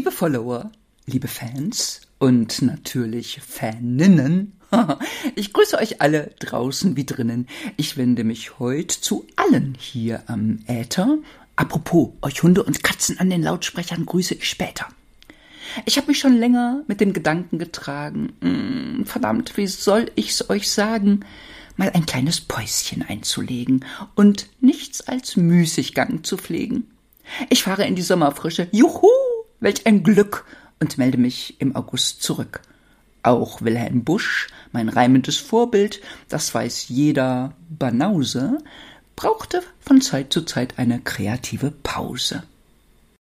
Follower, liebe Fans und natürlich Faninnen. Ich grüße euch alle draußen wie drinnen. Ich wende mich heute zu allen hier am Äther. Apropos, euch Hunde und Katzen an den Lautsprechern grüße ich später. Ich habe mich schon länger mit dem Gedanken getragen, mh, hm, verdammt, wie soll ich's euch sagen, mal ein kleines Päuschen einzulegen und nichts als Müßiggang zu pflegen. Ich fahre in die Sommerfrische, juhu, welch ein Glück, und melde mich im August zurück. Auch Wilhelm Busch, mein reimendes Vorbild, das weiß jeder Banause, brauchte von Zeit zu Zeit eine kreative Pause.